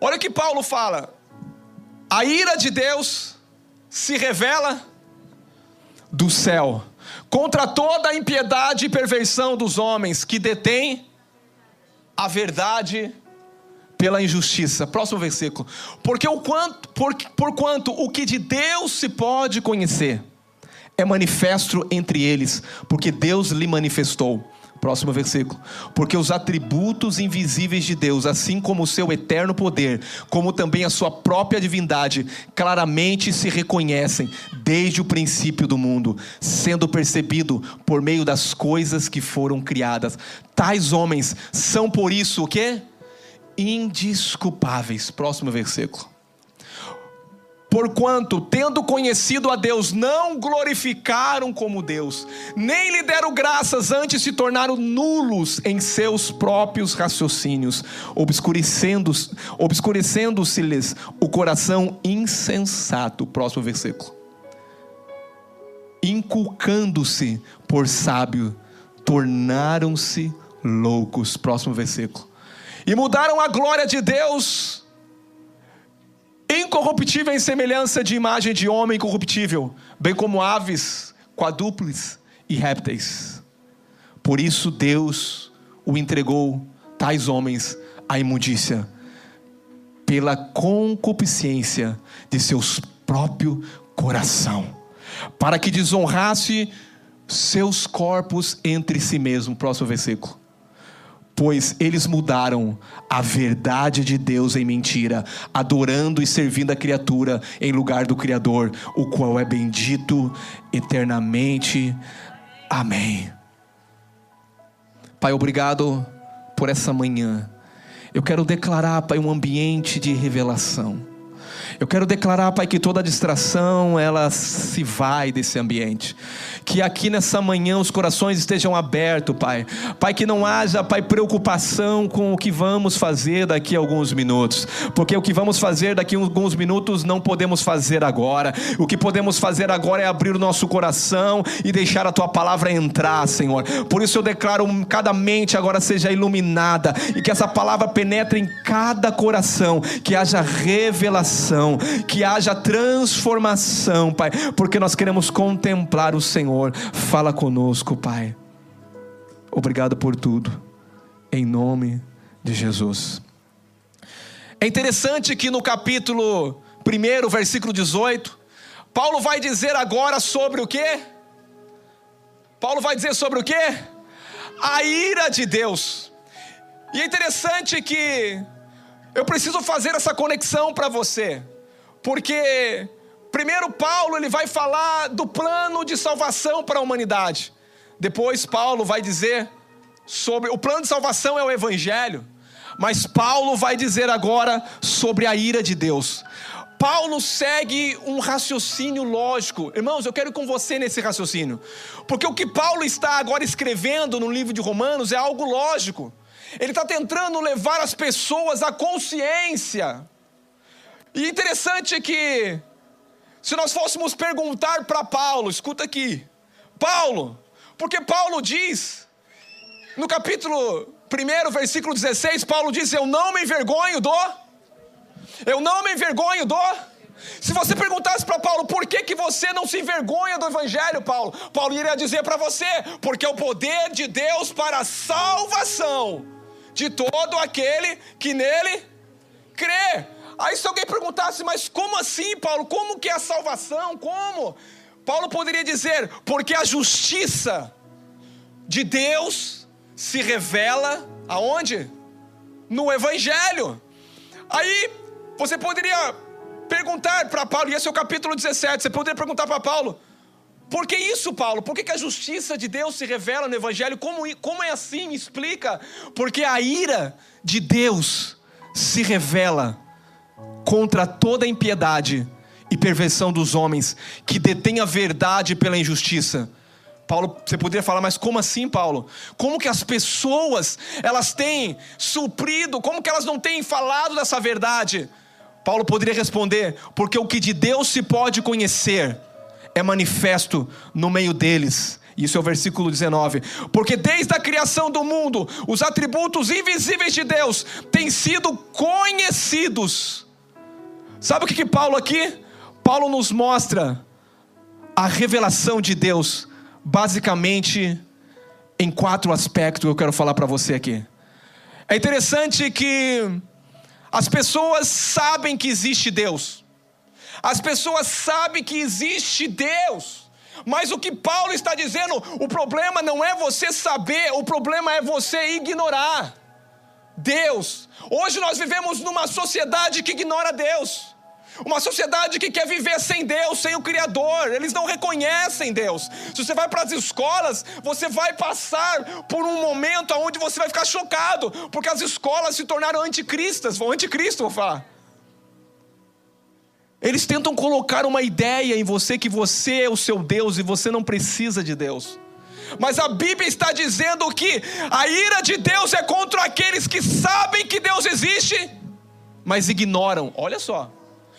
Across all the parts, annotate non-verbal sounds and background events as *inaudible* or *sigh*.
Olha o que Paulo fala. A ira de Deus se revela do céu contra toda a impiedade e perversão dos homens que detêm a verdade pela injustiça. Próximo versículo. Porque o quanto, por, por quanto o que de Deus se pode conhecer é manifesto entre eles, porque Deus lhe manifestou. Próximo versículo. Porque os atributos invisíveis de Deus, assim como o seu eterno poder, como também a sua própria divindade, claramente se reconhecem desde o princípio do mundo, sendo percebido por meio das coisas que foram criadas. Tais homens são por isso o quê? Indisculpáveis. Próximo versículo Porquanto, tendo conhecido a Deus, não glorificaram como Deus, nem lhe deram graças, antes se tornaram nulos em seus próprios raciocínios, obscurecendo-se-lhes obscurecendo o coração insensato. Próximo versículo. Inculcando-se por sábio, tornaram-se loucos. Próximo versículo. E mudaram a glória de Deus incorruptível em semelhança de imagem de homem incorruptível, bem como aves, quadrúpedes e répteis. Por isso Deus o entregou, tais homens, à imundícia, pela concupiscência de seus próprio coração, para que desonrasse seus corpos entre si mesmo. Próximo versículo pois eles mudaram a verdade de Deus em mentira, adorando e servindo a criatura em lugar do Criador, o qual é bendito eternamente. Amém. Pai, obrigado por essa manhã. Eu quero declarar, Pai, um ambiente de revelação. Eu quero declarar, Pai, que toda distração ela se vai desse ambiente. Que aqui nessa manhã os corações estejam abertos, Pai. Pai, que não haja, Pai, preocupação com o que vamos fazer daqui a alguns minutos. Porque o que vamos fazer daqui a alguns minutos não podemos fazer agora. O que podemos fazer agora é abrir o nosso coração e deixar a tua palavra entrar, Senhor. Por isso eu declaro cada mente agora seja iluminada e que essa palavra penetre em cada coração, que haja revelação que haja transformação, Pai, porque nós queremos contemplar o Senhor. Fala conosco, Pai. Obrigado por tudo, em nome de Jesus. É interessante que no capítulo 1, versículo 18, Paulo vai dizer agora sobre o que? Paulo vai dizer sobre o que? A ira de Deus. E é interessante que eu preciso fazer essa conexão para você. Porque primeiro Paulo ele vai falar do plano de salvação para a humanidade. Depois Paulo vai dizer sobre o plano de salvação é o evangelho, mas Paulo vai dizer agora sobre a ira de Deus. Paulo segue um raciocínio lógico. Irmãos, eu quero ir com você nesse raciocínio. Porque o que Paulo está agora escrevendo no livro de Romanos é algo lógico. Ele está tentando levar as pessoas à consciência e interessante é que, se nós fôssemos perguntar para Paulo, escuta aqui, Paulo, porque Paulo diz, no capítulo 1, versículo 16, Paulo diz: Eu não me envergonho do. Eu não me envergonho do. Se você perguntasse para Paulo, por que, que você não se envergonha do Evangelho, Paulo? Paulo iria dizer para você, porque é o poder de Deus para a salvação de todo aquele que nele crê. Aí se alguém perguntasse, mas como assim, Paulo? Como que é a salvação? Como? Paulo poderia dizer, porque a justiça de Deus se revela aonde? No Evangelho. Aí você poderia perguntar para Paulo, e esse é o capítulo 17, você poderia perguntar para Paulo, por que isso, Paulo? Por que, que, a justiça de Deus se revela no Evangelho? Como, como é assim? Me explica. Porque a ira de Deus se revela contra toda impiedade e perversão dos homens que detêm a verdade pela injustiça. Paulo, você poderia falar, mas como assim, Paulo? Como que as pessoas, elas têm suprido, como que elas não têm falado dessa verdade? Paulo poderia responder, porque o que de Deus se pode conhecer é manifesto no meio deles, Isso é o versículo 19. Porque desde a criação do mundo, os atributos invisíveis de Deus têm sido conhecidos. Sabe o que, que Paulo aqui? Paulo nos mostra a revelação de Deus, basicamente em quatro aspectos que eu quero falar para você aqui. É interessante que as pessoas sabem que existe Deus. As pessoas sabem que existe Deus. Mas o que Paulo está dizendo, o problema não é você saber, o problema é você ignorar Deus. Hoje nós vivemos numa sociedade que ignora Deus. Uma sociedade que quer viver sem Deus, sem o Criador, eles não reconhecem Deus. Se você vai para as escolas, você vai passar por um momento onde você vai ficar chocado, porque as escolas se tornaram anticristas, anticristo, vou falar. Eles tentam colocar uma ideia em você que você é o seu Deus e você não precisa de Deus. Mas a Bíblia está dizendo que a ira de Deus é contra aqueles que sabem que Deus existe, mas ignoram. Olha só.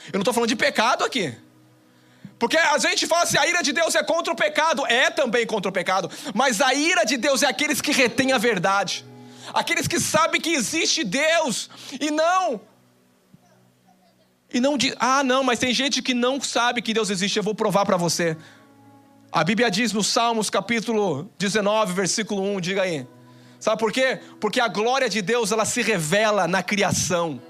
Eu não estou falando de pecado aqui. Porque a gente fala assim, a ira de Deus é contra o pecado, é também contra o pecado, mas a ira de Deus é aqueles que retêm a verdade, aqueles que sabem que existe Deus e não e não diz, ah, não, mas tem gente que não sabe que Deus existe, eu vou provar para você. A Bíblia diz no Salmos capítulo 19, versículo 1, diga aí. Sabe por quê? Porque a glória de Deus ela se revela na criação.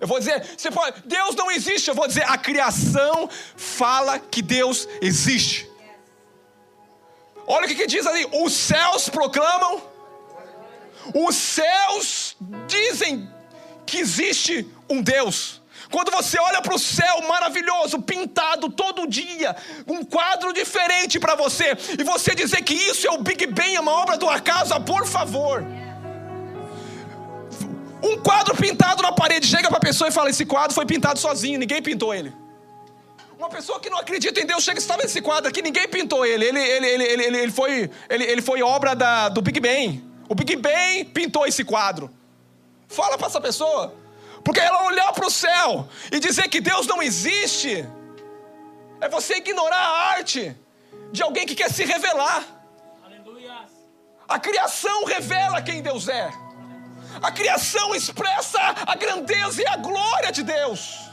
Eu vou dizer, você pode, Deus não existe. Eu vou dizer, a criação fala que Deus existe. Olha o que, que diz ali: os céus proclamam, os céus dizem que existe um Deus. Quando você olha para o céu maravilhoso, pintado todo dia, um quadro diferente para você, e você dizer que isso é o Big Bang, é uma obra do acaso, ah, por favor. Um quadro pintado na parede, chega para a pessoa e fala: Esse quadro foi pintado sozinho, ninguém pintou ele. Uma pessoa que não acredita em Deus chega e está vendo esse quadro aqui, ninguém pintou ele. Ele, ele, ele, ele, ele, foi, ele, ele foi obra da, do Big Bang. O Big Bang pintou esse quadro. Fala para essa pessoa. Porque ela olhar para o céu e dizer que Deus não existe, é você ignorar a arte de alguém que quer se revelar. Aleluia. A criação revela quem Deus é. A criação expressa a grandeza e a glória de Deus.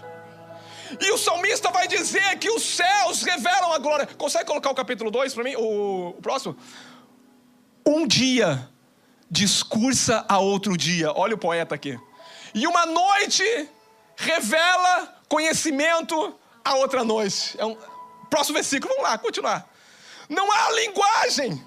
E o salmista vai dizer que os céus revelam a glória. Consegue colocar o capítulo 2 para mim? O, o, próximo? Um dia discursa a outro dia. Olha o poeta aqui. E uma noite revela conhecimento a outra noite. É um próximo versículo. Vamos lá, continuar. Não há linguagem.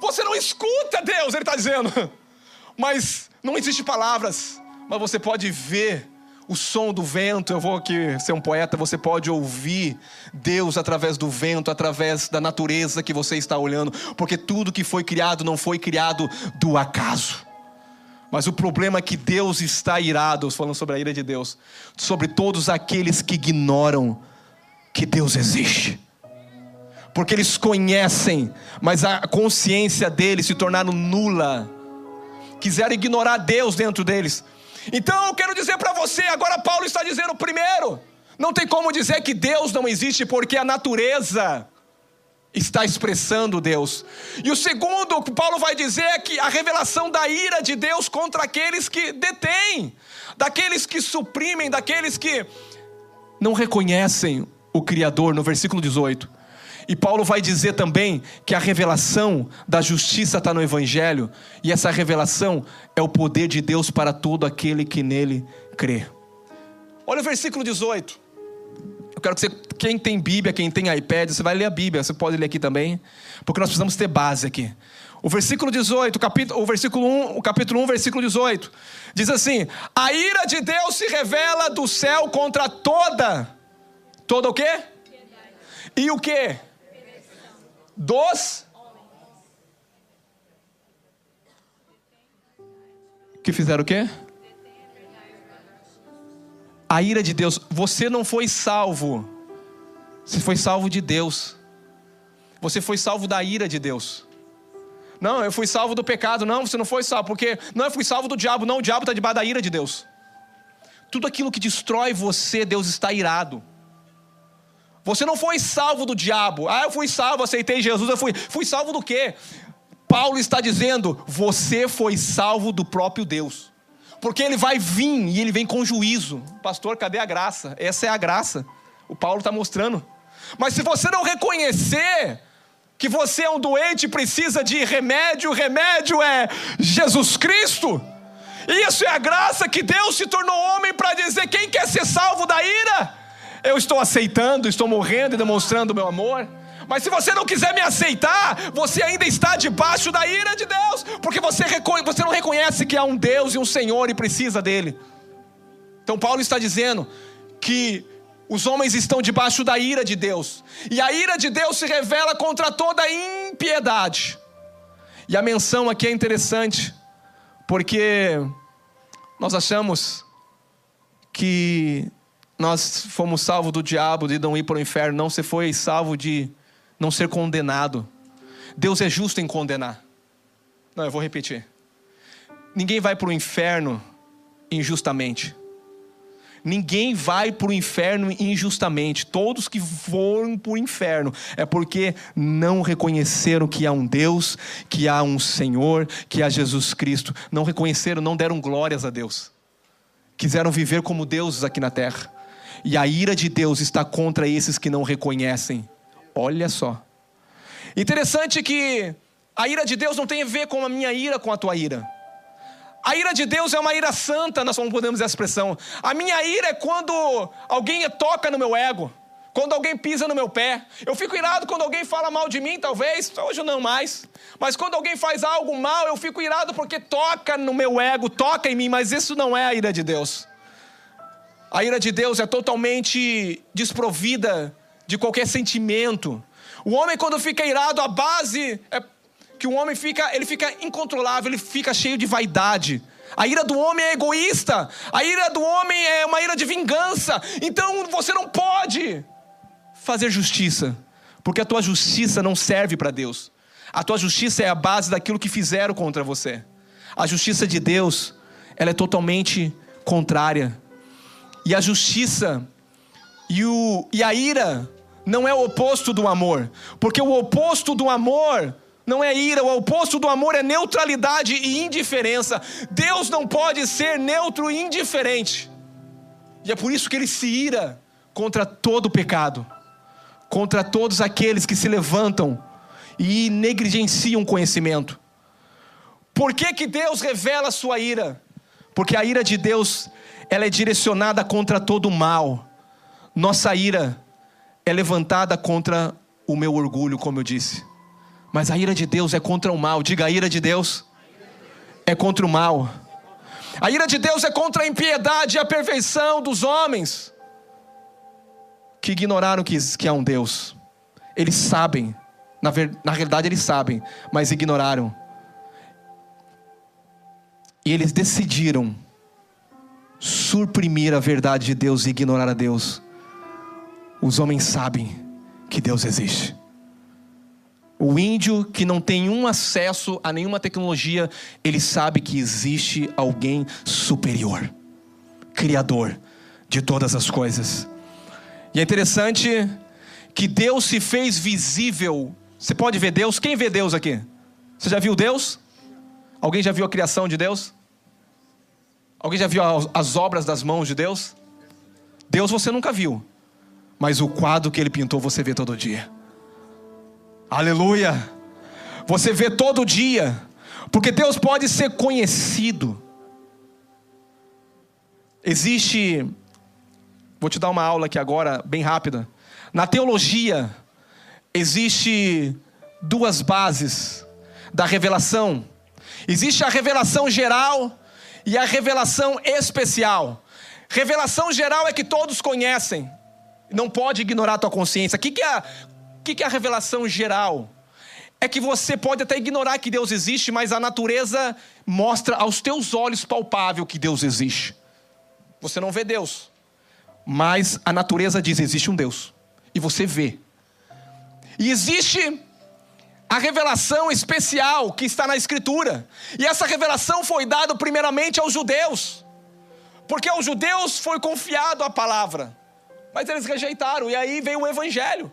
Você não escuta Deus, ele está dizendo. *laughs* Mas não existe palavras, mas você pode ver o som do vento. Eu vou aqui ser um poeta, você pode ouvir Deus através do vento, através da natureza que você está olhando, porque tudo que foi criado não foi criado do acaso. Mas o problema é que Deus está irado, falando sobre a ira de Deus, sobre todos aqueles que ignoram que Deus existe. Porque eles conhecem, mas a consciência deles se tornaram nula quiseram ignorar Deus dentro deles. Então eu quero dizer para você, agora Paulo está dizendo primeiro, não tem como dizer que Deus não existe porque a natureza está expressando Deus. E o segundo que Paulo vai dizer é que a revelação da ira de Deus contra aqueles que detêm, daqueles que suprimem, daqueles que não reconhecem o Criador, no versículo 18. E Paulo vai dizer também que a revelação da justiça está no Evangelho, e essa revelação é o poder de Deus para todo aquele que nele crê. Olha o versículo 18. Eu quero que você, quem tem Bíblia, quem tem iPad, você vai ler a Bíblia, você pode ler aqui também, porque nós precisamos ter base aqui. O versículo 18, o, capítulo, o versículo 1, o capítulo 1, versículo 18, diz assim: A ira de Deus se revela do céu contra toda, toda o quê? E o quê? Dos que fizeram o quê? A ira de Deus. Você não foi salvo. Você foi salvo de Deus. Você foi salvo da ira de Deus. Não, eu fui salvo do pecado. Não, você não foi salvo. Porque, não, eu fui salvo do diabo. Não, o diabo está debaixo da ira de Deus. Tudo aquilo que destrói você, Deus está irado. Você não foi salvo do diabo. Ah, eu fui salvo, aceitei Jesus, eu fui. Fui salvo do quê? Paulo está dizendo: você foi salvo do próprio Deus. Porque ele vai vir e ele vem com juízo. Pastor, cadê a graça? Essa é a graça. O Paulo está mostrando. Mas se você não reconhecer que você é um doente e precisa de remédio, o remédio é Jesus Cristo. Isso é a graça que Deus se tornou homem para dizer: quem quer ser salvo da ira? Eu estou aceitando, estou morrendo e demonstrando o meu amor. Mas se você não quiser me aceitar, você ainda está debaixo da ira de Deus, porque você, você não reconhece que há um Deus e um Senhor e precisa dele. Então, Paulo está dizendo que os homens estão debaixo da ira de Deus, e a ira de Deus se revela contra toda impiedade. E a menção aqui é interessante, porque nós achamos que nós fomos salvos do diabo, de não ir para o inferno. Não, você foi salvo de não ser condenado. Deus é justo em condenar. Não, eu vou repetir. Ninguém vai para o inferno injustamente. Ninguém vai para o inferno injustamente. Todos que foram para o inferno é porque não reconheceram que há um Deus, que há um Senhor, que há Jesus Cristo. Não reconheceram, não deram glórias a Deus. Quiseram viver como deuses aqui na terra. E a ira de Deus está contra esses que não reconhecem. Olha só. Interessante que a ira de Deus não tem a ver com a minha ira com a tua ira. A ira de Deus é uma ira santa, nós não podemos essa expressão. A minha ira é quando alguém toca no meu ego, quando alguém pisa no meu pé. Eu fico irado quando alguém fala mal de mim, talvez, hoje não mais. Mas quando alguém faz algo mal, eu fico irado porque toca no meu ego, toca em mim, mas isso não é a ira de Deus. A ira de Deus é totalmente desprovida de qualquer sentimento. O homem quando fica irado, a base é que o homem fica, ele fica incontrolável, ele fica cheio de vaidade. A ira do homem é egoísta. A ira do homem é uma ira de vingança. Então você não pode fazer justiça, porque a tua justiça não serve para Deus. A tua justiça é a base daquilo que fizeram contra você. A justiça de Deus, ela é totalmente contrária e a justiça e, o, e a ira não é o oposto do amor, porque o oposto do amor não é ira, o oposto do amor é neutralidade e indiferença. Deus não pode ser neutro e indiferente. E é por isso que ele se ira contra todo pecado, contra todos aqueles que se levantam e negligenciam o conhecimento. Por que, que Deus revela a sua ira? Porque a ira de Deus ela é direcionada contra todo o mal. Nossa ira é levantada contra o meu orgulho, como eu disse. Mas a ira de Deus é contra o mal. Diga, a ira de Deus é contra o mal. A ira de Deus é contra a impiedade e a perfeição dos homens que ignoraram que, que há um Deus. Eles sabem, na, ver, na realidade eles sabem, mas ignoraram. E eles decidiram suprimir a verdade de Deus e ignorar a Deus. Os homens sabem que Deus existe. O índio que não tem um acesso a nenhuma tecnologia, ele sabe que existe alguém superior, criador de todas as coisas. E é interessante que Deus se fez visível. Você pode ver Deus? Quem vê Deus aqui? Você já viu Deus? Alguém já viu a criação de Deus? Alguém já viu as obras das mãos de Deus? Deus você nunca viu, mas o quadro que ele pintou você vê todo dia. Aleluia! Você vê todo dia, porque Deus pode ser conhecido. Existe, vou te dar uma aula aqui agora, bem rápida. Na teologia, existe duas bases da revelação. Existe a revelação geral e a revelação especial. Revelação geral é que todos conhecem. Não pode ignorar a tua consciência. O que, que, é, que, que é a revelação geral? É que você pode até ignorar que Deus existe, mas a natureza mostra aos teus olhos palpável que Deus existe. Você não vê Deus, mas a natureza diz: existe um Deus. E você vê. E existe a revelação especial que está na Escritura. E essa revelação foi dada primeiramente aos judeus, porque aos judeus foi confiado a palavra. Mas eles rejeitaram, e aí veio o Evangelho.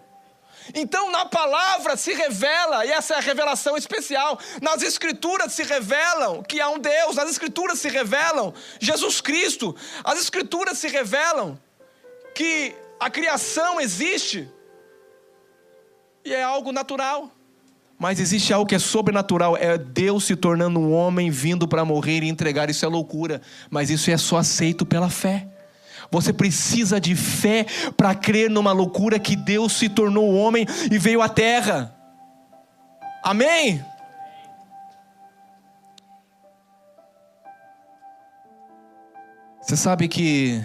Então, na palavra se revela, e essa é a revelação especial, nas Escrituras se revelam que há um Deus, nas Escrituras se revelam Jesus Cristo, as Escrituras se revelam que a criação existe e é algo natural. Mas existe algo que é sobrenatural, é Deus se tornando um homem vindo para morrer e entregar. Isso é loucura, mas isso é só aceito pela fé. Você precisa de fé para crer numa loucura que Deus se tornou homem e veio à terra. Amém? Você sabe que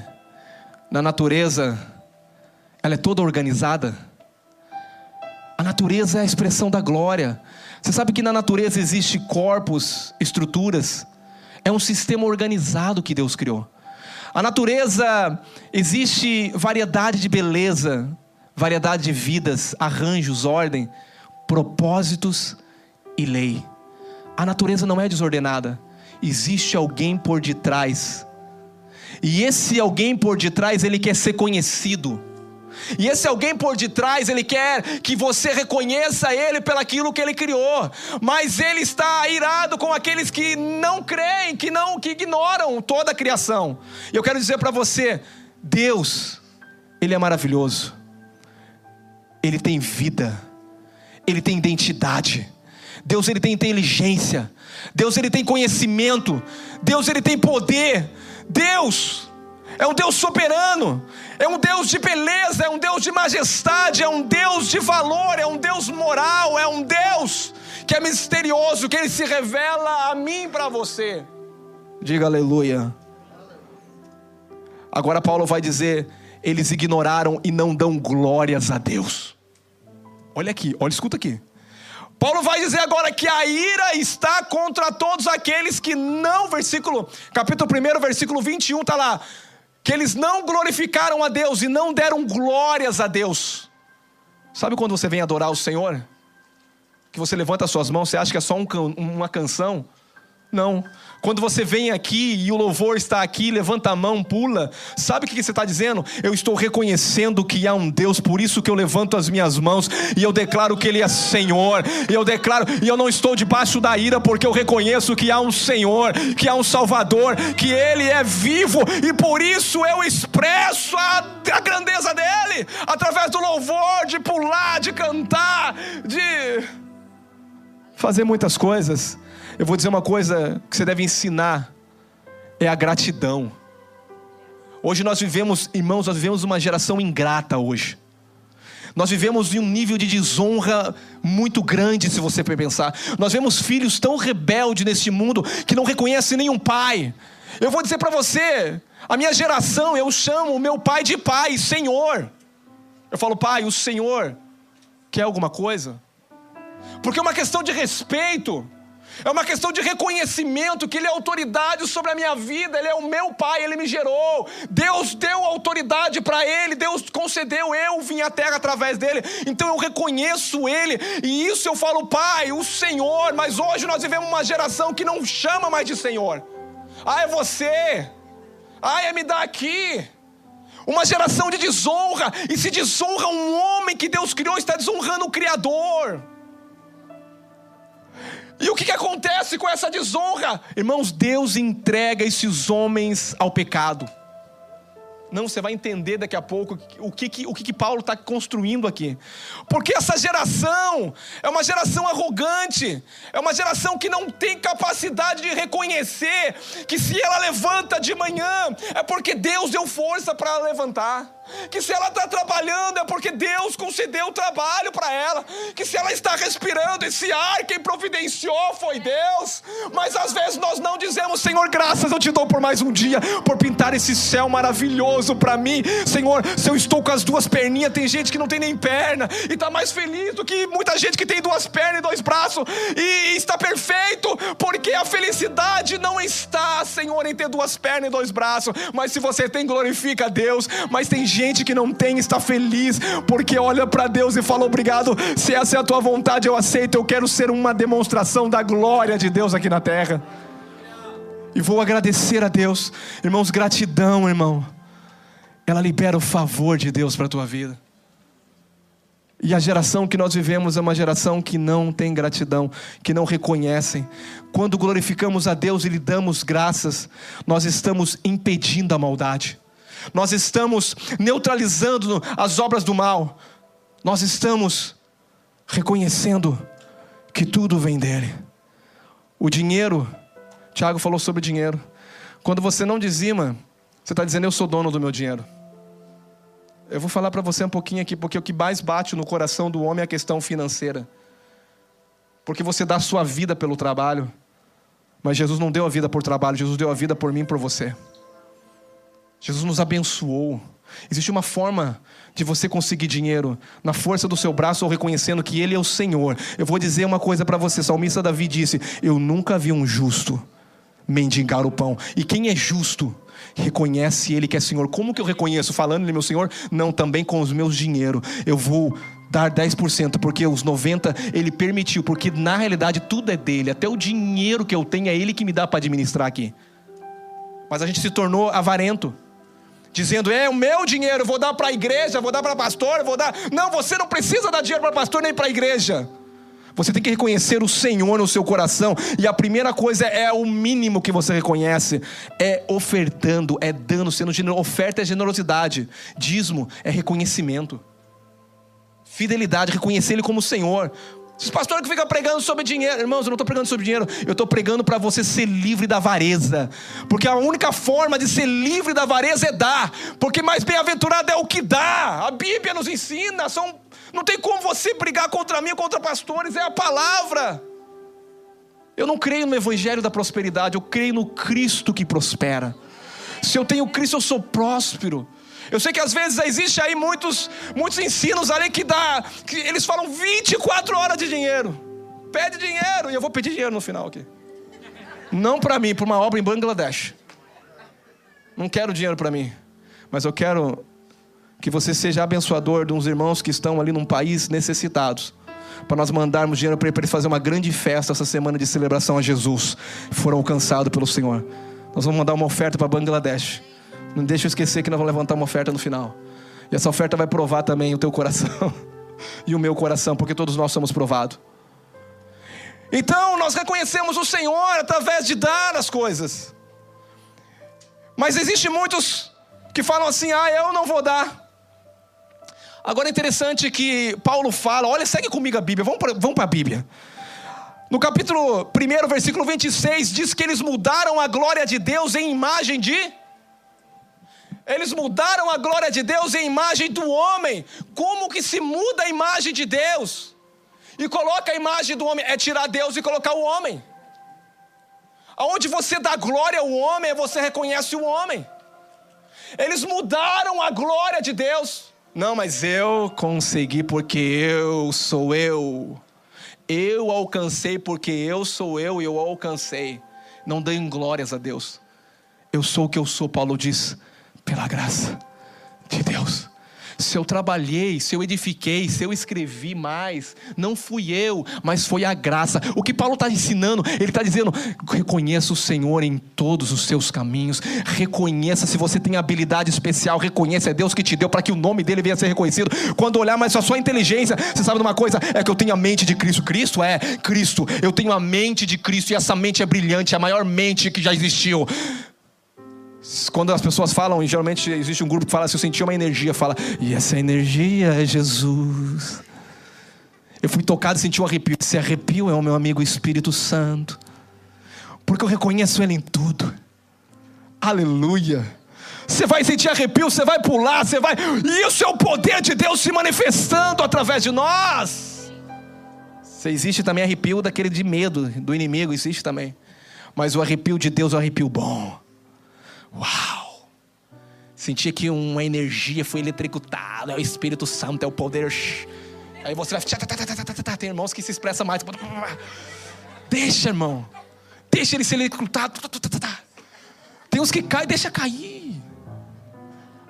na natureza ela é toda organizada. Natureza é a expressão da glória. Você sabe que na natureza existe corpos, estruturas. É um sistema organizado que Deus criou. A natureza existe variedade de beleza, variedade de vidas, arranjos, ordem, propósitos e lei. A natureza não é desordenada. Existe alguém por detrás. E esse alguém por detrás, ele quer ser conhecido. E esse alguém por detrás, ele quer que você reconheça ele pelaquilo que ele criou. Mas ele está irado com aqueles que não creem, que não que ignoram toda a criação. E eu quero dizer para você, Deus, ele é maravilhoso. Ele tem vida. Ele tem identidade. Deus ele tem inteligência. Deus ele tem conhecimento. Deus ele tem poder. Deus é um Deus soberano, é um Deus de beleza, é um Deus de majestade, é um Deus de valor, é um Deus moral, é um Deus que é misterioso, que ele se revela a mim para você. Diga aleluia. Agora Paulo vai dizer: eles ignoraram e não dão glórias a Deus. Olha aqui, olha, escuta aqui. Paulo vai dizer agora que a ira está contra todos aqueles que não, versículo, capítulo 1, versículo 21, está lá que eles não glorificaram a Deus e não deram glórias a Deus. Sabe quando você vem adorar o Senhor? Que você levanta as suas mãos, você acha que é só um, uma canção? Não. Quando você vem aqui e o louvor está aqui, levanta a mão, pula, sabe o que você está dizendo? Eu estou reconhecendo que há um Deus, por isso que eu levanto as minhas mãos e eu declaro que Ele é Senhor. E eu declaro, e eu não estou debaixo da ira, porque eu reconheço que há um Senhor, que há um Salvador, que Ele é vivo, e por isso eu expresso a, a grandeza dEle, através do louvor, de pular, de cantar, de fazer muitas coisas. Eu vou dizer uma coisa que você deve ensinar: é a gratidão. Hoje nós vivemos, irmãos, nós vivemos uma geração ingrata hoje. Nós vivemos em um nível de desonra muito grande, se você pensar. Nós vemos filhos tão rebeldes neste mundo que não reconhecem nenhum pai. Eu vou dizer para você, a minha geração, eu chamo o meu pai de pai, Senhor. Eu falo, pai, o Senhor quer alguma coisa? Porque é uma questão de respeito. É uma questão de reconhecimento que Ele é autoridade sobre a minha vida, Ele é o meu Pai, Ele me gerou. Deus deu autoridade para Ele, Deus concedeu, eu vim à terra através dele. Então eu reconheço Ele, e isso eu falo, Pai, o Senhor. Mas hoje nós vivemos uma geração que não chama mais de Senhor. Ah, é você. Ah, é me dar aqui. Uma geração de desonra, e se desonra um homem que Deus criou, está desonrando o Criador. E o que, que acontece com essa desonra? Irmãos, Deus entrega esses homens ao pecado. Não, você vai entender daqui a pouco o que, que, o que, que Paulo está construindo aqui. Porque essa geração é uma geração arrogante, é uma geração que não tem capacidade de reconhecer que se ela levanta de manhã é porque Deus deu força para levantar que se ela está trabalhando é porque Deus concedeu trabalho para ela, que se ela está respirando esse ar, quem providenciou foi Deus. Mas às vezes nós não dizemos, Senhor, graças eu te dou por mais um dia, por pintar esse céu maravilhoso para mim. Senhor, se eu estou com as duas perninhas, tem gente que não tem nem perna e está mais feliz do que muita gente que tem duas pernas e dois braços e está perfeito, porque a felicidade não está, Senhor, em ter duas pernas e dois braços, mas se você tem, glorifica a Deus. Mas tem gente que não tem está feliz porque olha para Deus e fala: Obrigado, se essa é a tua vontade, eu aceito. Eu quero ser uma demonstração da glória de Deus aqui na terra. E vou agradecer a Deus, irmãos, gratidão, irmão. Ela libera o favor de Deus para a tua vida. E a geração que nós vivemos é uma geração que não tem gratidão, que não reconhecem. Quando glorificamos a Deus e lhe damos graças, nós estamos impedindo a maldade, nós estamos neutralizando as obras do mal, nós estamos reconhecendo que tudo vem dele. O dinheiro, Tiago falou sobre dinheiro. Quando você não dizima, você está dizendo: Eu sou dono do meu dinheiro. Eu vou falar para você um pouquinho aqui, porque o que mais bate no coração do homem é a questão financeira. Porque você dá sua vida pelo trabalho, mas Jesus não deu a vida por trabalho, Jesus deu a vida por mim e por você. Jesus nos abençoou. Existe uma forma de você conseguir dinheiro na força do seu braço ou reconhecendo que Ele é o Senhor. Eu vou dizer uma coisa para você: salmista Davi disse: Eu nunca vi um justo mendigar o pão. E quem é justo reconhece Ele que é Senhor. Como que eu reconheço? Falando Ele, meu Senhor? Não, também com os meus dinheiro. Eu vou dar 10%, porque os 90% Ele permitiu, porque na realidade tudo é dele, até o dinheiro que eu tenho é Ele que me dá para administrar aqui. Mas a gente se tornou avarento. Dizendo, é o meu dinheiro, vou dar para a igreja, vou dar para pastor, vou dar. Não, você não precisa dar dinheiro para pastor nem para a igreja. Você tem que reconhecer o Senhor no seu coração. E a primeira coisa é o mínimo que você reconhece: é ofertando, é dando, sendo generoso. Oferta é generosidade, dízimo é reconhecimento, fidelidade, reconhecer Ele como Senhor. Os pastores que ficam pregando sobre dinheiro, irmãos, eu não estou pregando sobre dinheiro, eu estou pregando para você ser livre da avareza, porque a única forma de ser livre da avareza é dar, porque mais bem-aventurado é o que dá, a Bíblia nos ensina, são não tem como você brigar contra mim contra pastores, é a palavra. Eu não creio no evangelho da prosperidade, eu creio no Cristo que prospera. Se eu tenho Cristo, eu sou próspero. Eu sei que às vezes existe aí muitos, muitos ensinos ali que dá, que eles falam 24 horas de dinheiro. Pede dinheiro e eu vou pedir dinheiro no final aqui. Não para mim, para uma obra em Bangladesh. Não quero dinheiro para mim, mas eu quero que você seja abençoador de uns irmãos que estão ali num país necessitados. Para nós mandarmos dinheiro para eles fazer uma grande festa essa semana de celebração a Jesus. Foram alcançados pelo Senhor. Nós vamos mandar uma oferta para Bangladesh. Não deixe eu esquecer que nós vamos levantar uma oferta no final. E essa oferta vai provar também o teu coração *laughs* e o meu coração, porque todos nós somos provados. Então, nós reconhecemos o Senhor através de dar as coisas. Mas existe muitos que falam assim: "Ah, eu não vou dar". Agora é interessante que Paulo fala, olha, segue comigo a Bíblia, vamos para vamos a Bíblia. No capítulo 1, versículo 26, diz que eles mudaram a glória de Deus em imagem de. Eles mudaram a glória de Deus em imagem do homem. Como que se muda a imagem de Deus? E coloca a imagem do homem, é tirar Deus e colocar o homem. Aonde você dá glória ao homem, você reconhece o homem. Eles mudaram a glória de Deus. Não, mas eu consegui porque eu sou eu. Eu alcancei porque eu sou eu e eu alcancei. Não deem glórias a Deus. Eu sou o que eu sou, Paulo diz, pela graça de Deus se eu trabalhei, se eu edifiquei, se eu escrevi mais, não fui eu, mas foi a graça. O que Paulo está ensinando, ele está dizendo: reconheça o Senhor em todos os seus caminhos, reconheça se você tem habilidade especial, reconheça, é Deus que te deu para que o nome dele venha a ser reconhecido. Quando olhar mais a sua inteligência, você sabe de uma coisa? É que eu tenho a mente de Cristo. Cristo é Cristo, eu tenho a mente de Cristo e essa mente é brilhante, é a maior mente que já existiu. Quando as pessoas falam, e geralmente existe um grupo que fala, se eu sentir uma energia, fala, e essa energia é Jesus. Eu fui tocado e senti um arrepio. Esse arrepio é o meu amigo Espírito Santo. Porque eu reconheço Ele em tudo. Aleluia. Você vai sentir arrepio, você vai pular, você vai. E isso é o poder de Deus se manifestando através de nós. Se existe também arrepio daquele de medo do inimigo, existe também. Mas o arrepio de Deus é um arrepio bom. Uau! Senti que uma energia foi eletricutada, é o Espírito Santo, é o poder. Aí você vai. Tem irmãos que se expressam mais. Deixa, irmão. Deixa ele ser eletricutado. Tem uns que caem, deixa cair.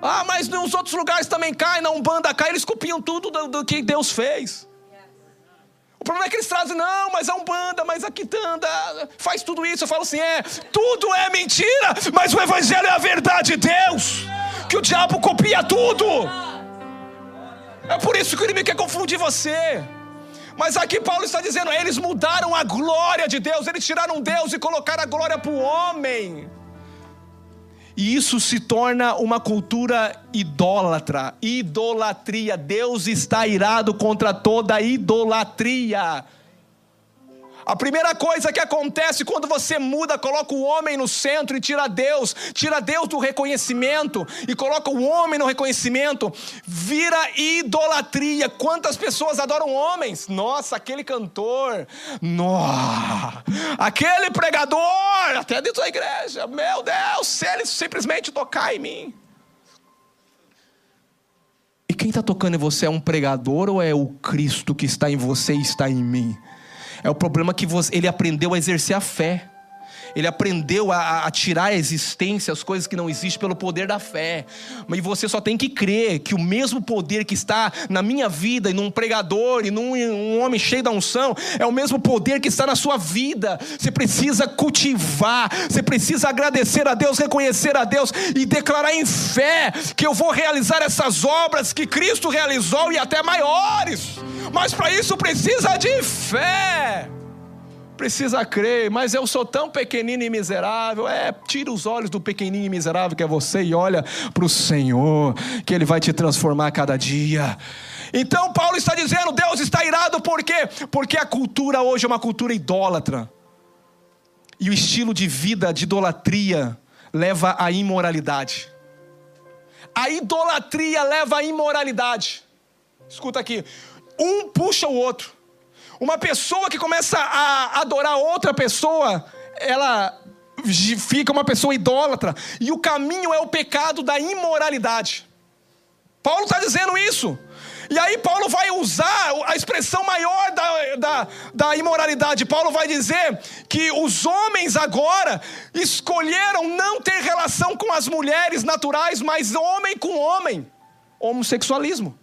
Ah, mas nos outros lugares também cai, na Umbanda cai, eles copiam tudo do, do que Deus fez. Problema é que eles trazem, não, mas a Umbanda, mas a Quitanda faz tudo isso. Eu falo assim: é, tudo é mentira, mas o Evangelho é a verdade de Deus. que o diabo copia tudo. É por isso que o inimigo quer confundir você. Mas aqui Paulo está dizendo: eles mudaram a glória de Deus, eles tiraram Deus e colocaram a glória para o homem. E isso se torna uma cultura idólatra, idolatria. Deus está irado contra toda idolatria. A primeira coisa que acontece quando você muda, coloca o homem no centro e tira Deus, tira Deus do reconhecimento e coloca o homem no reconhecimento, vira idolatria. Quantas pessoas adoram homens? Nossa, aquele cantor, nossa, aquele pregador, até dentro da igreja, meu Deus, se ele simplesmente tocar em mim. E quem está tocando em você é um pregador ou é o Cristo que está em você e está em mim? É o problema que você, ele aprendeu a exercer a fé. Ele aprendeu a, a, tirar a existência, as coisas que não existem, pelo poder da fé. Mas você só tem que crer que o mesmo poder que está na minha vida, e num pregador, e num um homem cheio da unção, é o mesmo poder que está na sua vida. Você precisa cultivar, você precisa agradecer a Deus, reconhecer a Deus e declarar em fé que eu vou realizar essas obras que Cristo realizou e até maiores mas para isso precisa de fé. Precisa crer, mas eu sou tão pequenino e miserável. É, tira os olhos do pequenino e miserável que é você e olha para o Senhor, que Ele vai te transformar a cada dia. Então, Paulo está dizendo: Deus está irado, por quê? Porque a cultura hoje é uma cultura idólatra. E o estilo de vida de idolatria leva à imoralidade. A idolatria leva à imoralidade. Escuta aqui um puxa o outro. Uma pessoa que começa a adorar outra pessoa, ela fica uma pessoa idólatra. E o caminho é o pecado da imoralidade. Paulo está dizendo isso. E aí Paulo vai usar a expressão maior da, da, da, imoralidade. Paulo vai dizer que os homens agora escolheram não ter relação com as mulheres naturais, mas homem com homem. Homossexualismo.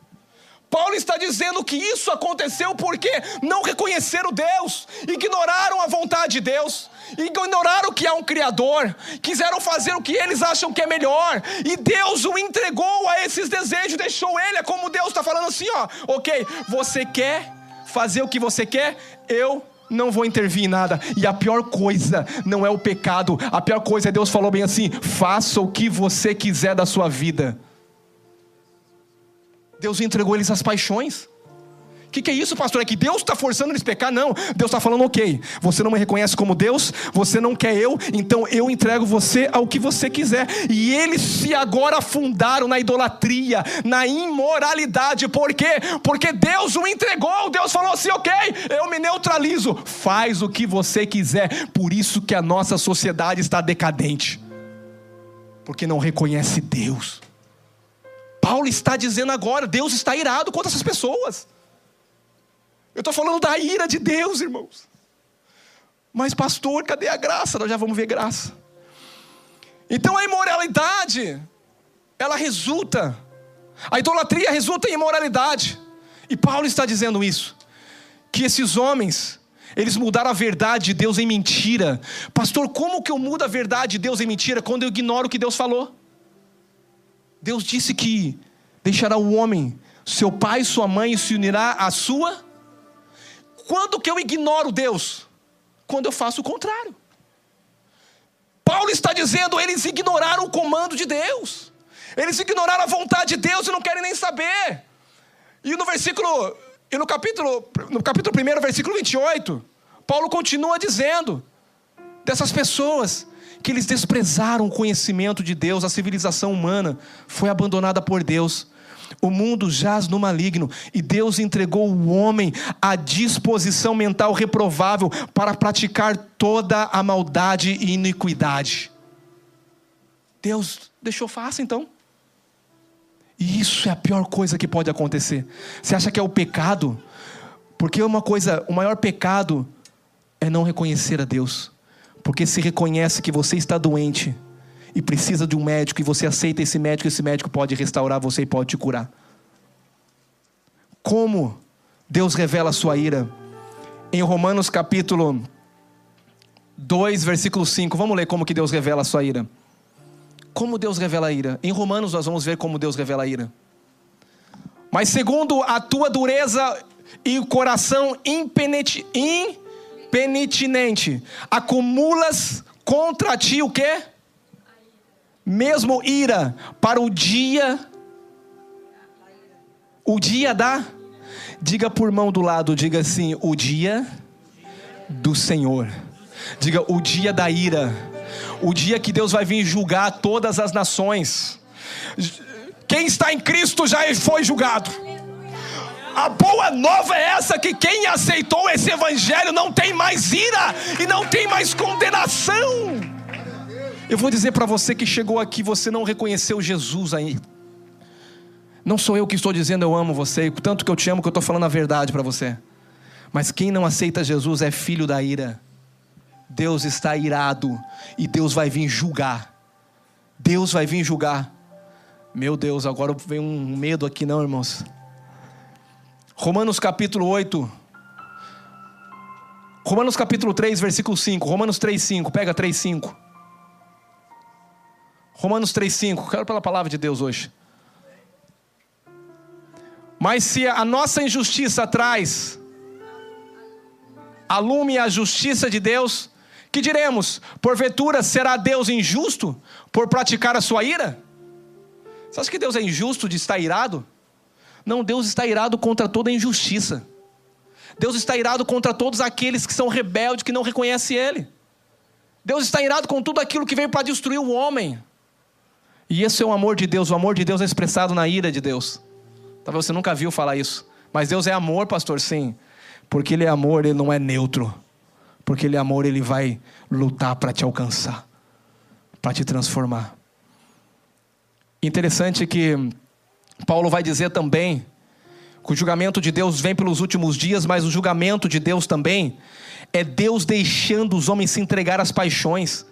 Paulo está dizendo que isso aconteceu porque não reconheceram Deus, ignoraram a vontade de Deus, ignoraram que há um Criador, quiseram fazer o que eles acham que é melhor, e Deus o entregou a esses desejos, deixou ele, é como Deus está falando assim: ó, ok, você quer fazer o que você quer, eu não vou intervir em nada. E a pior coisa não é o pecado, a pior coisa é Deus falou bem assim: faça o que você quiser da sua vida. Deus entregou eles às paixões. O que, que, é isso, pastor? É que Deus está forçando eles a pecar? Não. Deus está falando, ok, você não me reconhece como Deus, você não quer eu, então eu entrego você ao que você quiser. E eles se agora afundaram na idolatria, na imoralidade. Por quê? Porque Deus o entregou. Deus falou assim, ok, eu me neutralizo. Faz o que você quiser. Por isso que a nossa sociedade está decadente. Porque não reconhece Deus. Paulo está dizendo agora: Deus está irado contra essas pessoas. Eu estou falando da ira de Deus, irmãos. Mas, pastor, cadê a graça? Nós já vamos ver graça. Então a imoralidade, ela resulta, a idolatria resulta em imoralidade. E Paulo está dizendo isso, que esses homens, eles mudaram a verdade de Deus em mentira. Pastor, como que eu mudo a verdade de Deus em mentira quando eu ignoro o que Deus falou? Deus disse que deixará o homem, seu pai e sua mãe, e se unirá à sua. Quando que eu ignoro Deus? Quando eu faço o contrário. Paulo está dizendo, eles ignoraram o comando de Deus. Eles ignoraram a vontade de Deus e não querem nem saber. E no versículo, e no capítulo, no capítulo 1, versículo 28, Paulo continua dizendo dessas pessoas que eles desprezaram o conhecimento de Deus, a civilização humana foi abandonada por Deus. O mundo jaz no maligno e Deus entregou o homem à disposição mental reprovável para praticar toda a maldade e iniquidade. Deus deixou fácil então. E isso é a pior coisa que pode acontecer. Você acha que é o pecado? Porque uma coisa, o maior pecado é não reconhecer a Deus. Porque se reconhece que você está doente e precisa de um médico e você aceita esse médico, esse médico pode restaurar você e pode te curar. Como Deus revela a sua ira? Em Romanos capítulo 2, versículo 5. Vamos ler como que Deus revela a sua ira. Como Deus revela a ira? Em Romanos nós vamos ver como Deus revela a ira. Mas segundo a tua dureza e o coração impenitente, impenitente acumulas contra ti o quê? Mesmo ira para o dia o dia da diga por mão do lado, diga assim, o dia do Senhor. Diga o dia da ira. O dia que Deus vai vir julgar todas as nações. Quem está em Cristo já foi julgado. A boa nova é essa que quem aceitou esse evangelho não tem mais ira e não tem mais condenação. Eu vou dizer para você que chegou aqui, você não reconheceu Jesus aí. Não sou eu que estou dizendo eu amo você, tanto que eu te amo que eu estou falando a verdade para você. Mas quem não aceita Jesus é filho da ira. Deus está irado e Deus vai vir julgar. Deus vai vir julgar. Meu Deus, agora vem um medo aqui, não, irmãos. Romanos capítulo 8. Romanos capítulo 3, versículo 5. Romanos 3, 5. Pega 3, 5. Romanos 3, 5. Quero pela palavra de Deus hoje. Mas se a nossa injustiça traz alume a justiça de Deus, que diremos? Porventura será Deus injusto por praticar a sua ira? Você acha que Deus é injusto de estar irado? Não, Deus está irado contra toda injustiça. Deus está irado contra todos aqueles que são rebeldes, que não reconhecem Ele. Deus está irado com tudo aquilo que veio para destruir o homem. E esse é o amor de Deus. O amor de Deus é expressado na ira de Deus. Talvez você nunca viu falar isso. Mas Deus é amor, pastor, sim. Porque Ele é amor, Ele não é neutro. Porque Ele é amor, Ele vai lutar para te alcançar, para te transformar. Interessante que Paulo vai dizer também que o julgamento de Deus vem pelos últimos dias, mas o julgamento de Deus também é Deus deixando os homens se entregar às paixões.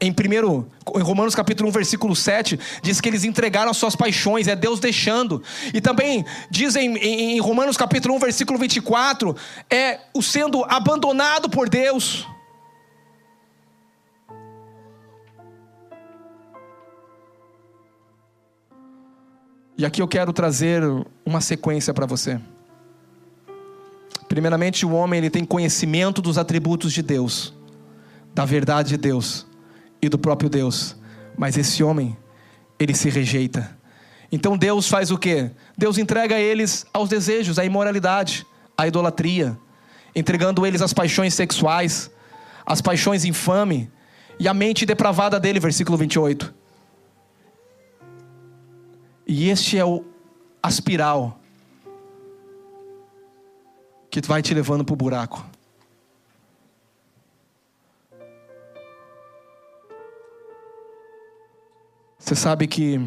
Em primeiro, em Romanos capítulo 1, versículo 7, diz que eles entregaram as suas paixões, é Deus deixando. E também diz em, em, Romanos capítulo 1, versículo 24, é o sendo abandonado por Deus. E aqui eu quero trazer uma sequência para você. Primeiramente, o homem ele tem conhecimento dos atributos de Deus, da verdade de Deus e do próprio Deus. Mas esse homem, ele se rejeita. Então Deus faz o quê? Deus entrega eles aos desejos, à imoralidade, à idolatria, entregando eles às paixões sexuais, às paixões infame e à mente depravada dele, versículo 28. E este é o aspiral que vai te levando para o buraco. Você sabe que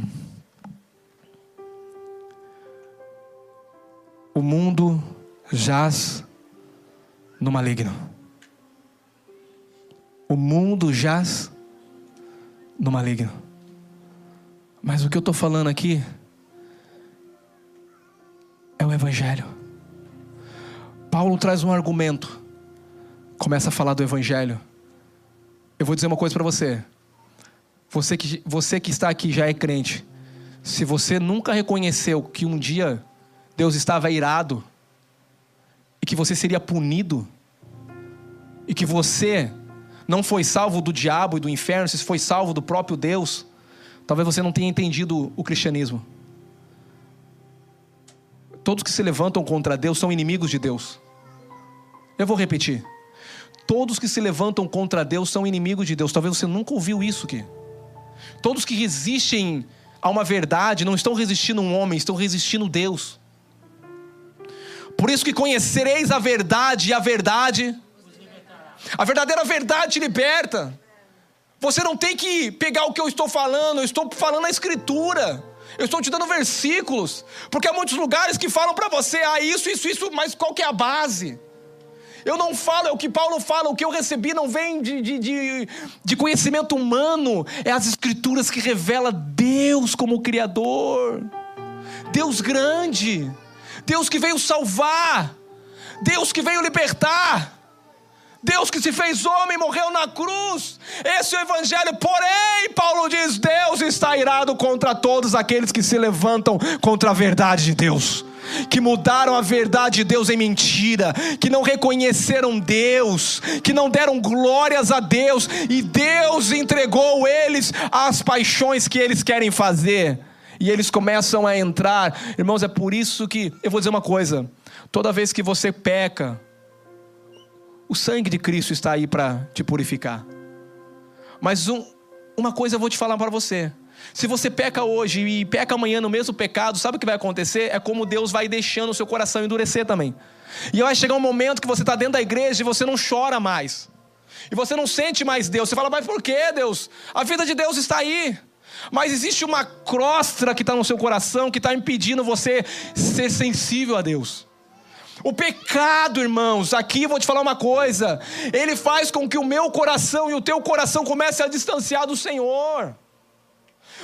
o mundo jaz no maligno. O mundo jaz no maligno. Mas o que eu estou falando aqui é o Evangelho. Paulo traz um argumento, começa a falar do Evangelho. Eu vou dizer uma coisa para você. Você que, você que está aqui já é crente. Se você nunca reconheceu que um dia Deus estava irado e que você seria punido e que você não foi salvo do diabo e do inferno, se foi salvo do próprio Deus, Talvez você não tenha entendido o cristianismo. Todos que se levantam contra Deus são inimigos de Deus. Eu vou repetir. Todos que se levantam contra Deus são inimigos de Deus. Talvez você nunca ouviu isso aqui. Todos que resistem a uma verdade não estão resistindo um homem, estão resistindo Deus. Por isso que conhecereis a verdade e a verdade. A verdadeira verdade te liberta. Você não tem que pegar o que eu estou falando, eu estou falando a escritura. Eu estou te dando versículos, porque há muitos lugares que falam para você, ah, isso, isso, isso, mas qual que é a base? Eu não falo, é o que Paulo fala, o que eu recebi não vem de, de, de, de conhecimento humano, é as escrituras que revela Deus como Criador, Deus grande, Deus que veio salvar, Deus que veio libertar. Deus que se fez homem morreu na cruz. Esse é o evangelho. Porém, Paulo diz: Deus está irado contra todos aqueles que se levantam contra a verdade de Deus. Que mudaram a verdade de Deus em mentira, que não reconheceram Deus, que não deram glórias a Deus, e Deus entregou eles às paixões que eles querem fazer, e eles começam a entrar, irmãos. É por isso que eu vou dizer uma coisa: toda vez que você peca, o sangue de Cristo está aí para te purificar. Mas um, uma coisa eu vou te falar para você. Se você peca hoje e peca amanhã no mesmo pecado, sabe o que vai acontecer? É como Deus vai deixando o seu coração endurecer também. E vai chegar um momento que você está dentro da igreja e você não chora mais. E você não sente mais Deus. Você fala, mas por que Deus? A vida de Deus está aí. Mas existe uma crostra que está no seu coração que está impedindo você ser sensível a Deus. O pecado, irmãos, aqui eu vou te falar uma coisa: ele faz com que o meu coração e o teu coração comece a distanciar do Senhor.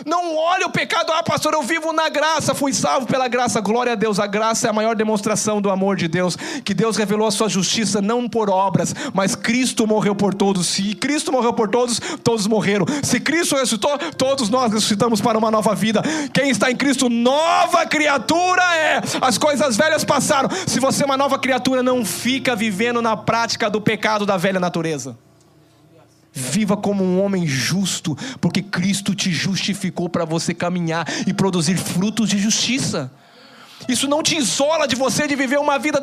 Não olhe o pecado, ah, pastor, eu vivo na graça, fui salvo pela graça, glória a Deus. A graça é a maior demonstração do amor de Deus, que Deus revelou a sua justiça não por obras, mas Cristo morreu por todos. Se Cristo morreu por todos, todos morreram. Se Cristo ressuscitou, todos nós ressuscitamos para uma nova vida. Quem está em Cristo, nova criatura é. As coisas velhas passaram. Se você é uma nova criatura, não fica vivendo na prática do pecado da velha natureza. Viva como um homem justo, porque Cristo te justificou para você caminhar e produzir frutos de justiça. Isso não te isola de você de viver uma vida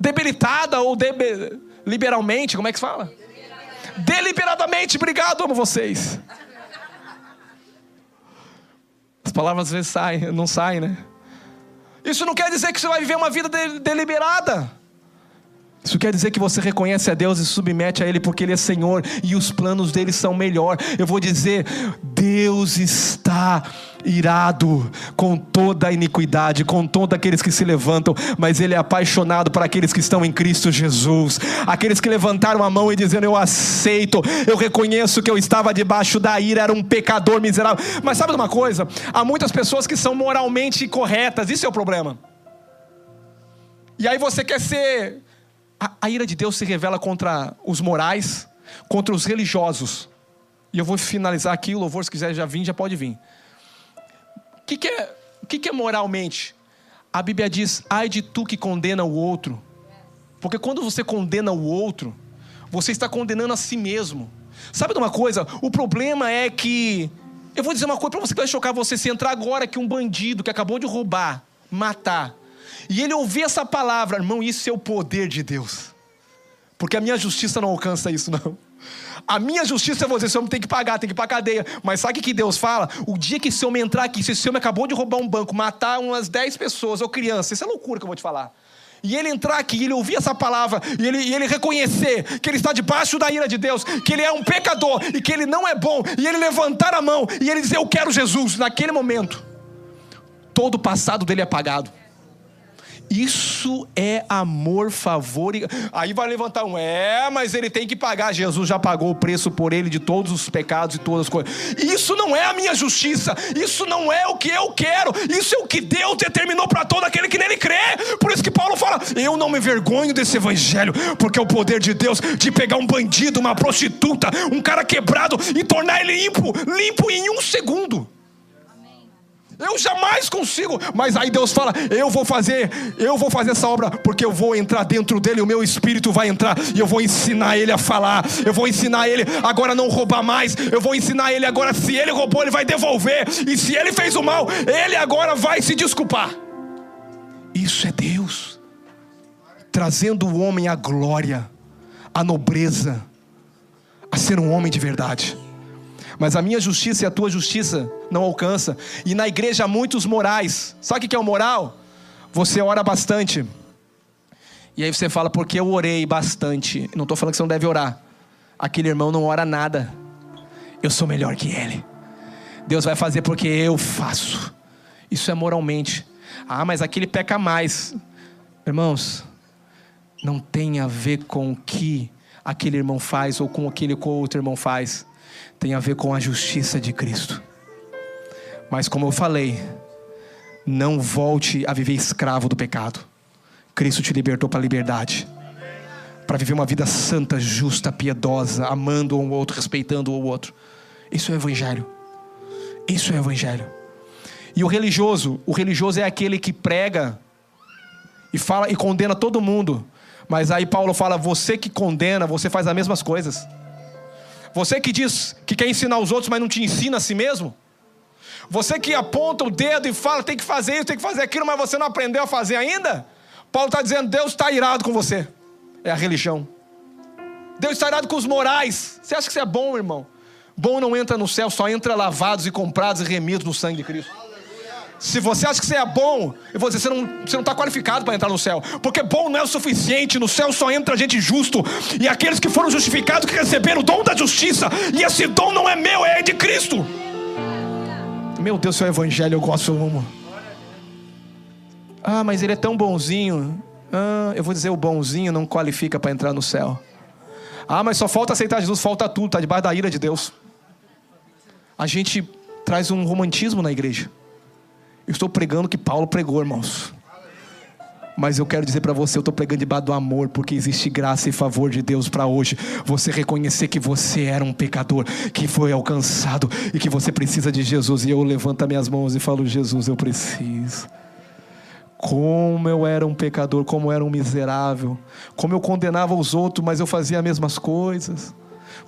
debilitada ou liberalmente, como é que se fala? Deliberadamente, obrigado, amo vocês. As palavras às vezes saem, não saem, né? Isso não quer dizer que você vai viver uma vida deliberada. Isso quer dizer que você reconhece a Deus e submete a Ele porque Ele é Senhor e os planos dele são melhor. Eu vou dizer: Deus está irado com toda a iniquidade, com todos aqueles que se levantam, mas Ele é apaixonado por aqueles que estão em Cristo Jesus. Aqueles que levantaram a mão e dizendo: Eu aceito, eu reconheço que eu estava debaixo da ira, era um pecador miserável. Mas sabe de uma coisa? Há muitas pessoas que são moralmente corretas, isso é o problema. E aí você quer ser a, a ira de Deus se revela contra os morais, contra os religiosos. E eu vou finalizar aqui, o louvor, se quiser já vir, já pode vir. O que, que, é, o que, que é moralmente? A Bíblia diz: ai de tu que condena o outro. Porque quando você condena o outro, você está condenando a si mesmo. Sabe de uma coisa? O problema é que. Eu vou dizer uma coisa para você que vai chocar você. Se entrar agora que um bandido que acabou de roubar, matar, e ele ouvir essa palavra, irmão, isso é o poder de Deus. Porque a minha justiça não alcança isso, não. A minha justiça é você, esse homem tem que pagar, tem que ir para cadeia. Mas sabe o que Deus fala? O dia que esse homem entrar aqui, se esse homem acabou de roubar um banco, matar umas 10 pessoas ou crianças, isso é loucura que eu vou te falar. E ele entrar aqui, ele ouvir essa palavra, e ele, e ele reconhecer que ele está debaixo da ira de Deus, que ele é um pecador e que ele não é bom, e ele levantar a mão e ele dizer: Eu quero Jesus, naquele momento, todo o passado dele é apagado. Isso é amor, favor. E... Aí vai levantar um, é, mas ele tem que pagar. Jesus já pagou o preço por ele de todos os pecados e todas as coisas. Isso não é a minha justiça. Isso não é o que eu quero. Isso é o que Deus determinou para todo aquele que nele crê. Por isso que Paulo fala: Eu não me vergonho desse evangelho, porque é o poder de Deus de pegar um bandido, uma prostituta, um cara quebrado e tornar ele limpo, limpo em um segundo. Eu jamais consigo. Mas aí Deus fala: Eu vou fazer, eu vou fazer essa obra, porque eu vou entrar dentro dele, o meu espírito vai entrar, e eu vou ensinar ele a falar, eu vou ensinar ele agora a não roubar mais, eu vou ensinar ele agora, se ele roubou, ele vai devolver, e se ele fez o mal, ele agora vai se desculpar. Isso é Deus, trazendo o homem à glória, à nobreza, a ser um homem de verdade mas a minha justiça e a tua justiça não alcança. E na igreja há muitos morais. Sabe o que é o moral? Você ora bastante. E aí você fala, porque eu orei bastante. Não estou falando que você não deve orar. Aquele irmão não ora nada. Eu sou melhor que ele. Deus vai fazer porque eu faço. Isso é moralmente. Ah, mas aquele peca mais. Irmãos, não tem a ver com o que aquele irmão faz ou com aquele que o outro irmão faz tem a ver com a justiça de Cristo. Mas como eu falei, não volte a viver escravo do pecado. Cristo te libertou para a liberdade. Para viver uma vida santa, justa, piedosa, amando um outro, respeitando o outro. Isso é o evangelho. Isso é o evangelho. E o religioso, o religioso é aquele que prega e fala e condena todo mundo. Mas aí Paulo fala: você que condena, você faz as mesmas coisas. Você que diz que quer ensinar os outros, mas não te ensina a si mesmo. Você que aponta o dedo e fala tem que fazer isso, tem que fazer aquilo, mas você não aprendeu a fazer ainda. Paulo está dizendo: Deus está irado com você. É a religião. Deus está irado com os morais. Você acha que você é bom, irmão? Bom não entra no céu, só entra lavados e comprados e remidos no sangue de Cristo. Se você acha que você é bom, eu vou dizer, você não está não qualificado para entrar no céu. Porque bom não é o suficiente, no céu só entra gente justo. E aqueles que foram justificados, que receberam o dom da justiça. E esse dom não é meu, é de Cristo. Meu Deus, seu evangelho, eu gosto, eu amo. Ah, mas ele é tão bonzinho. Ah, eu vou dizer, o bonzinho não qualifica para entrar no céu. Ah, mas só falta aceitar Jesus, falta tudo, está debaixo da ira de Deus. A gente traz um romantismo na igreja. Eu estou pregando o que Paulo pregou, irmãos. Mas eu quero dizer para você, eu estou pregando debaixo do amor, porque existe graça e favor de Deus para hoje. Você reconhecer que você era um pecador, que foi alcançado e que você precisa de Jesus. E eu levanto minhas mãos e falo: Jesus, eu preciso. Como eu era um pecador, como eu era um miserável, como eu condenava os outros, mas eu fazia as mesmas coisas.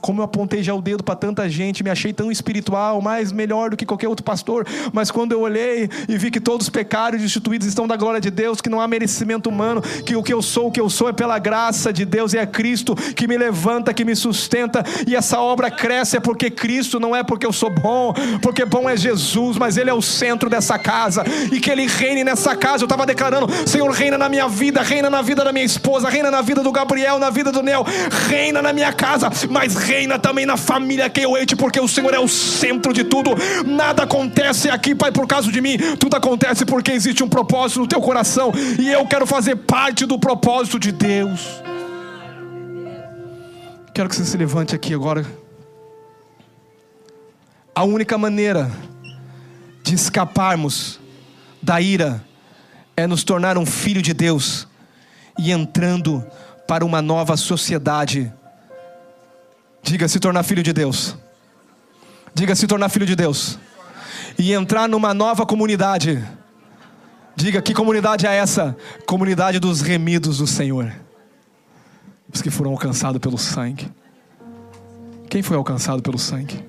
Como eu apontei já o dedo para tanta gente, me achei tão espiritual, mais melhor do que qualquer outro pastor. Mas quando eu olhei e vi que todos pecaram e destituídos estão da glória de Deus, que não há merecimento humano, que o que eu sou, o que eu sou é pela graça de Deus e é Cristo que me levanta, que me sustenta. E essa obra cresce é porque Cristo, não é porque eu sou bom, porque bom é Jesus, mas Ele é o centro dessa casa e que Ele reine nessa casa. Eu estava declarando: Senhor, reina na minha vida, reina na vida da minha esposa, reina na vida do Gabriel, na vida do Neo, reina na minha casa, mas reina também na família que eu ente, porque o Senhor é o centro de tudo. Nada acontece aqui, Pai, por causa de mim. Tudo acontece porque existe um propósito no teu coração e eu quero fazer parte do propósito de Deus. Quero que você se levante aqui agora. A única maneira de escaparmos da ira é nos tornar um filho de Deus e entrando para uma nova sociedade Diga se tornar filho de Deus. Diga se tornar filho de Deus. E entrar numa nova comunidade. Diga que comunidade é essa? Comunidade dos remidos do Senhor. Os que foram alcançados pelo sangue. Quem foi alcançado pelo sangue?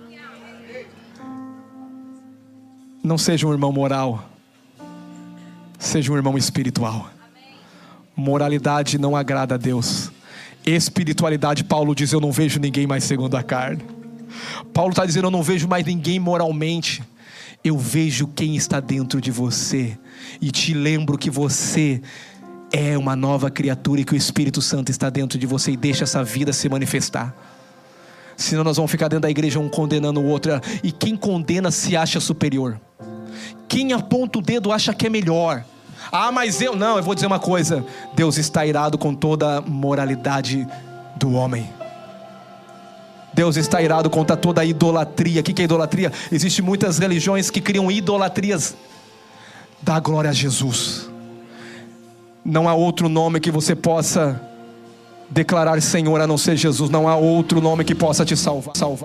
Não seja um irmão moral. Seja um irmão espiritual. Moralidade não agrada a Deus espiritualidade, Paulo diz: Eu não vejo ninguém mais segundo a carne. Paulo está dizendo: Eu não vejo mais ninguém moralmente. Eu vejo quem está dentro de você. E te lembro que você é uma nova criatura e que o Espírito Santo está dentro de você e deixa essa vida se manifestar. Senão nós vamos ficar dentro da igreja um condenando o outro. E quem condena se acha superior. Quem aponta o dedo acha que é melhor. Ah, mas eu. Não, eu vou dizer uma coisa: Deus está irado com toda a moralidade do homem. Deus está irado contra toda a idolatria. O que é idolatria? Existem muitas religiões que criam idolatrias. Dá glória a Jesus. Não há outro nome que você possa declarar Senhor a não ser Jesus. Não há outro nome que possa te salvar. salvar.